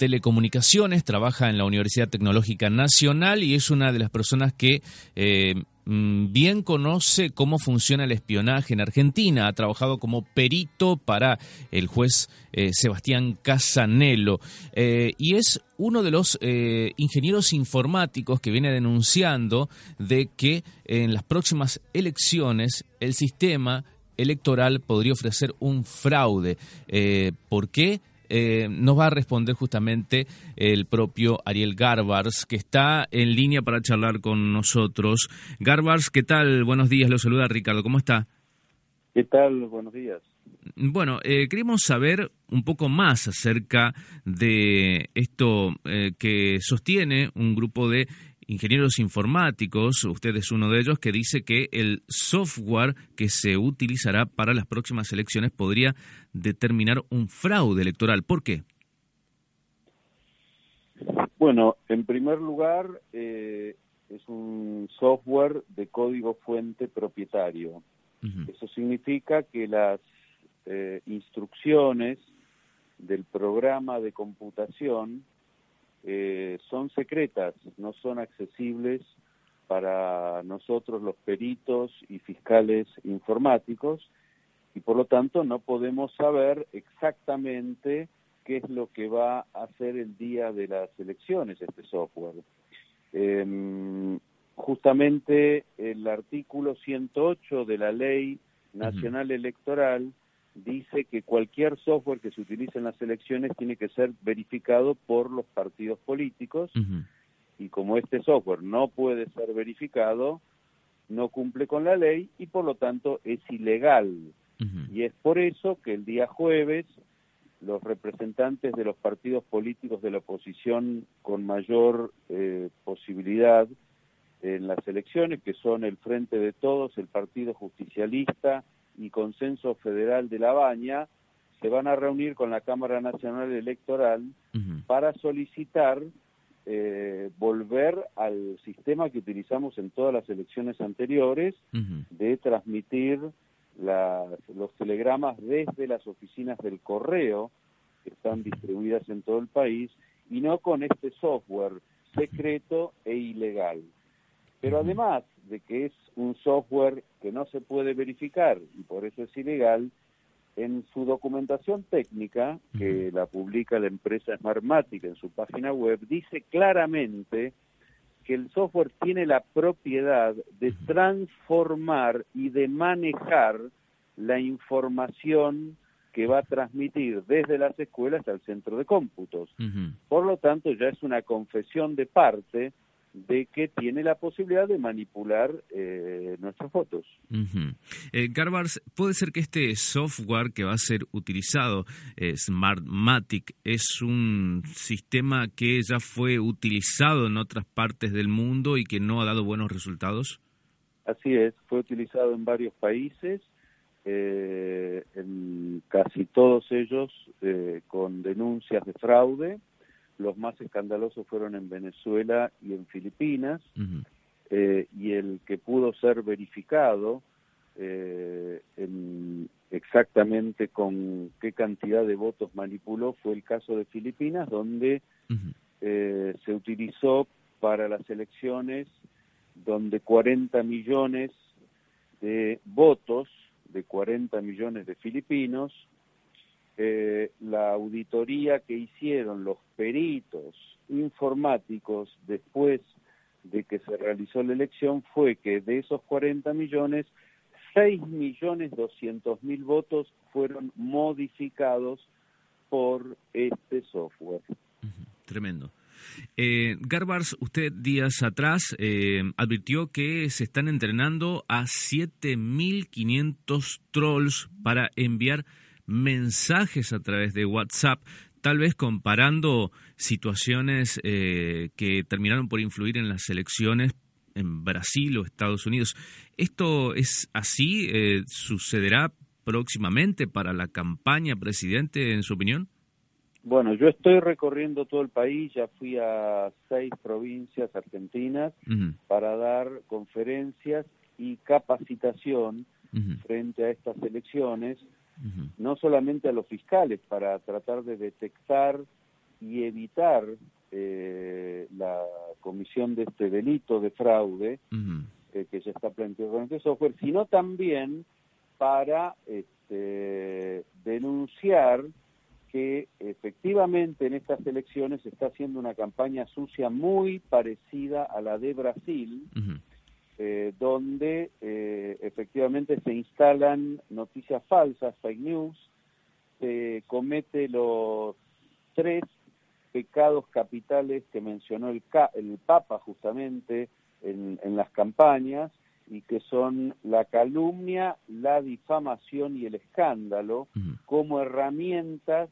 telecomunicaciones, trabaja en la Universidad Tecnológica Nacional y es una de las personas que eh, mm, bien conoce cómo funciona el espionaje en Argentina. Ha trabajado como perito para el juez eh, Sebastián Casanelo eh, y es uno de los ingenieros informáticos que viene denunciando de que en las próximas elecciones el sistema electoral podría ofrecer un fraude. ¿Por qué? Eh, nos va a responder justamente el propio Ariel Garbars, que está en línea para charlar con nosotros. Garbars, ¿qué tal? Buenos días, lo saluda Ricardo, ¿cómo está? ¿Qué tal? Buenos días. Bueno, eh, queremos saber un poco más acerca de esto eh, que sostiene un grupo de ingenieros informáticos, usted es uno de ellos, que dice que el software que se utilizará para las próximas elecciones podría determinar un fraude electoral. ¿Por qué? Bueno, en primer lugar, eh, es un software de código fuente propietario. Eso significa que las eh, instrucciones del programa de computación eh, son secretas, no son accesibles para nosotros los peritos y fiscales informáticos y por lo tanto no podemos saber exactamente qué es lo que va a hacer el día de las elecciones este software. Em, justamente el artículo 108 de la Ley Nacional Electoral dice que cualquier software que se utilice en las elecciones tiene que ser verificado por los partidos políticos. Y como este software no puede ser verificado, no cumple con la ley y por lo tanto es ilegal. Y es por eso que el día jueves los representantes de los partidos políticos de la oposición con mayor eh, posibilidad en las elecciones, que son el Frente de Todos, el Partido Justicialista, y Consenso Federal de La Baña se van a reunir con la Cámara Nacional Electoral para solicitar eh, volver al sistema que utilizamos en todas las elecciones anteriores de transmitir los telegramas desde las oficinas del correo que están distribuidas en todo el país y no con este software secreto e ilegal. Pero además de que es un software que no se puede verificar y por eso es ilegal, en su documentación técnica, que la publica la empresa Smartmatic en su página web, dice claramente que el software tiene la propiedad de transformar y de manejar la información que va a transmitir desde las escuelas al centro de cómputos. Por lo tanto, ya es una confesión de parte de que tiene la posibilidad de manipular eh, nuestras fotos. eh, Garbars, ¿puede ser que este software que va a ser utilizado, eh, Smartmatic, es un sistema que ya fue utilizado en otras partes del mundo y que no ha dado buenos resultados? Así es, fue utilizado en varios países, eh, en casi todos ellos eh, con denuncias de fraude los más escandalosos fueron en Venezuela y en Filipinas, eh, y el que pudo ser verificado eh, en exactamente con qué cantidad de votos manipuló fue el caso de Filipinas, donde eh, se utilizó para las elecciones donde 40 millones de votos de 40 millones de filipinos eh, la auditoría que hicieron los peritos informáticos después de que se realizó la elección fue que de esos 40 millones, 6 millones 200 mil votos fueron modificados por este software. Tremendo. Eh, Garbars, usted días atrás eh, advirtió que se están entrenando a 7.500 trolls para enviar mensajes a través de WhatsApp. tal vez comparando situaciones que terminaron por influir en las elecciones en Brasil o Estados Unidos. ¿Esto es así? ¿Sucederá próximamente para la campaña presidente, en su opinión? Bueno, yo estoy recorriendo todo el país, ya fui a seis provincias argentinas para dar conferencias y capacitación frente a estas elecciones, no solamente a los fiscales, para tratar de detectar y evitar eh, la comisión de este delito de fraude eh, que ya está planteado con este software, sino también para este, denunciar que efectivamente en estas elecciones se está haciendo una campaña sucia muy parecida a la de Brasil, eh, donde eh, efectivamente se instalan noticias falsas, fake news, se comete los tres pecados capitales que mencionó el, el Papa justamente en, en las campañas, y que son la calumnia, la difamación y el escándalo como herramientas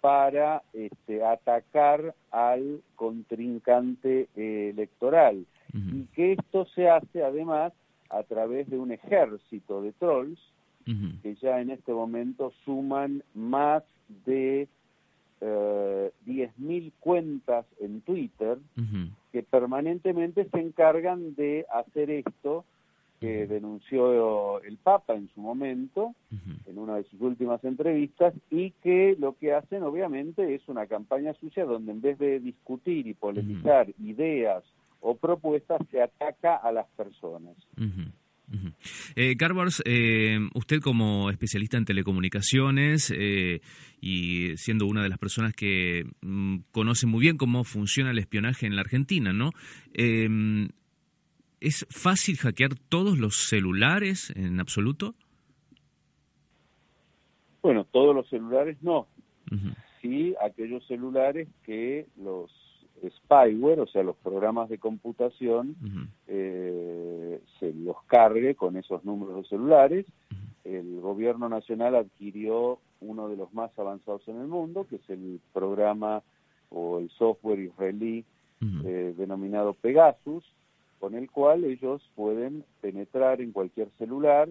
para este, atacar al contrincante eh, electoral y que esto se hace además a través de un ejército de trolls que ya en este momento suman más de eh, 10.000 cuentas en Twitter que permanentemente se encargan de hacer esto que denunció el Papa en su momento, en una de sus últimas entrevistas, y que lo que hacen obviamente es una campaña sucia donde en vez de discutir y polemizar ideas o propuestas, se ataca a las personas. Eh, eh, usted como especialista en telecomunicaciones eh, y siendo una de las personas que mm, conoce muy bien cómo funciona el espionaje en la Argentina, ¿no? ¿Es fácil hackear todos los celulares en absoluto? Bueno, todos los celulares no. Sí, aquellos celulares que los spyware, o sea, los programas de computación, eh, se los cargue con esos números de celulares. El gobierno nacional adquirió uno de los más avanzados en el mundo, que es el programa o el software israelí eh, denominado Pegasus, con el cual ellos pueden penetrar en cualquier celular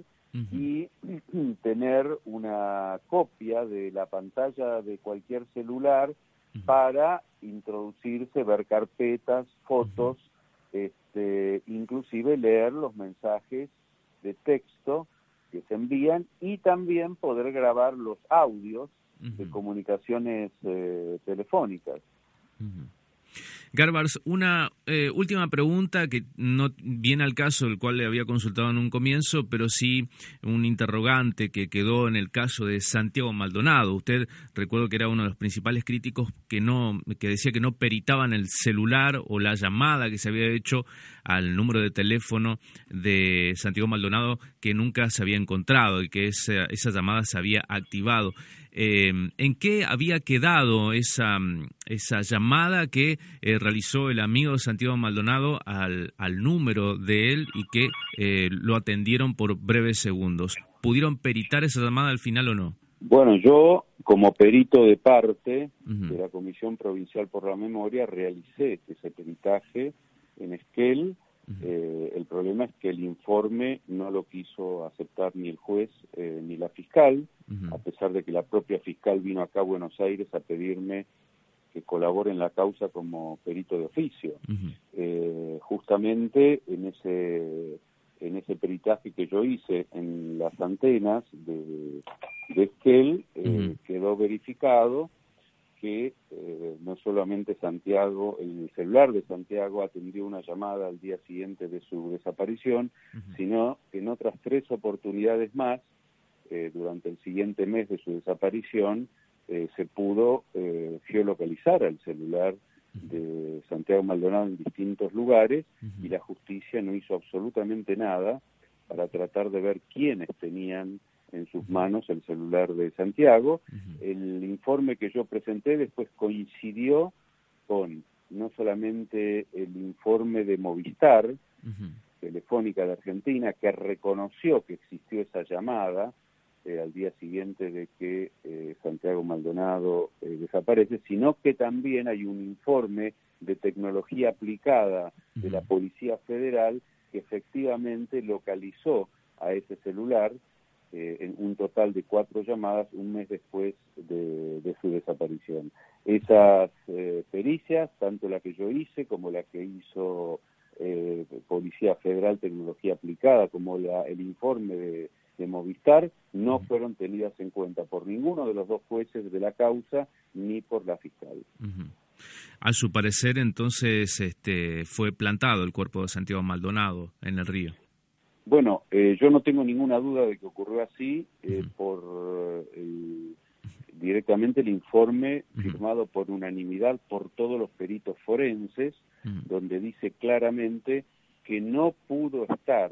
y tener una copia de la pantalla de cualquier celular para introducirse, ver carpetas, fotos, este, inclusive leer los mensajes de texto que se envían y también poder grabar los audios de comunicaciones eh, telefónicas. Garbars, una eh, última pregunta que no viene al caso, el cual le había consultado en un comienzo, pero sí un interrogante que quedó en el caso de Santiago Maldonado. Usted recuerdo que era uno de los principales críticos que no que decía que no peritaban el celular o la llamada que se había hecho al número de teléfono de Santiago Maldonado que nunca se había encontrado y que esa, esa llamada se había activado. Em, ¿En qué había quedado esa, esa llamada que eh, realizó el amigo Santiago Maldonado al, al número de él y que eh, lo atendieron por breves segundos? ¿Pudieron peritar esa llamada al final o no? Bueno, yo como perito de parte de la Comisión Provincial por la Memoria realicé ese peritaje en Esquel eh, el problema es que el informe no lo quiso aceptar ni el juez eh, ni la fiscal, a pesar de que la propia fiscal vino acá a Buenos Aires a pedirme que colabore en la causa como perito de oficio. Eh, justamente en ese en ese peritaje que yo hice en las antenas de, de Esquel, quedó verificado que eh, no solamente Santiago, el celular de Santiago atendió una llamada al día siguiente de su desaparición, sino que en otras tres oportunidades más, eh, durante el siguiente mes de su desaparición, eh, se pudo geolocalizar al celular de Santiago Maldonado en distintos lugares y la justicia no hizo absolutamente nada para tratar de ver quiénes tenían en sus manos el celular de Santiago. El informe que yo presenté después coincidió con no solamente el informe de Movistar, Telefónica de Argentina, que reconoció que existió esa llamada eh, al día siguiente de que eh, Santiago Maldonado desaparece, sino que también hay un informe de tecnología aplicada de la Policía Federal que efectivamente localizó a ese celular en un total de cuatro llamadas un mes después de, su desaparición. Esas pericias, tanto la que yo hice como la que hizo eh, Policía Federal Tecnología Aplicada, como la, el informe de, Movistar, no fueron tenidas en cuenta por ninguno de los dos jueces de la causa ni por la fiscal. A su parecer, entonces, este, fue plantado el cuerpo de Santiago Maldonado en el río. Bueno, eh, yo no tengo ninguna duda de que ocurrió así eh, por el directamente el informe firmado por unanimidad por todos los peritos forenses, donde dice claramente que no pudo estar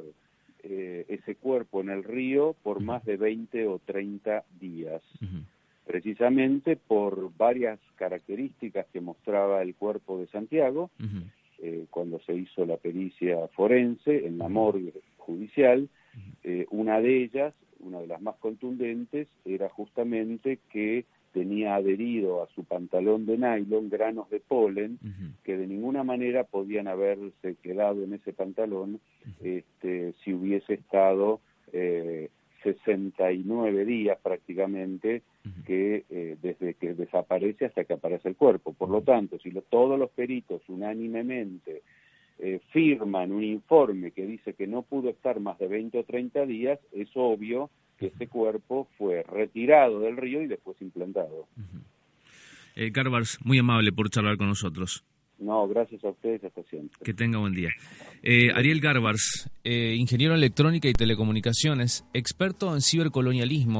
eh, ese cuerpo en el río por más de 20 o 30 días, precisamente por varias características que mostraba el cuerpo de Santiago eh, cuando se hizo la pericia forense en la morgue judicial. Eh, una de ellas una de las más contundentes era justamente que tenía adherido a su pantalón de nylon granos de polen que de ninguna manera podían haberse quedado en ese pantalón este, si hubiese estado eh, 69 días prácticamente que eh, desde que desaparece hasta que aparece el cuerpo. Por lo tanto, si todos los peritos unánimemente eh, firman un informe que dice que no pudo estar más de 20 o 30 días, es obvio que ese cuerpo fue retirado del río y después implantado. Eh, Carvars, muy amable por charlar con nosotros. No, gracias a ustedes, hasta siempre. Que tenga buen día. Eh, Ariel Garbars, eh, ingeniero en electrónica y telecomunicaciones, experto en cibercolonialismo.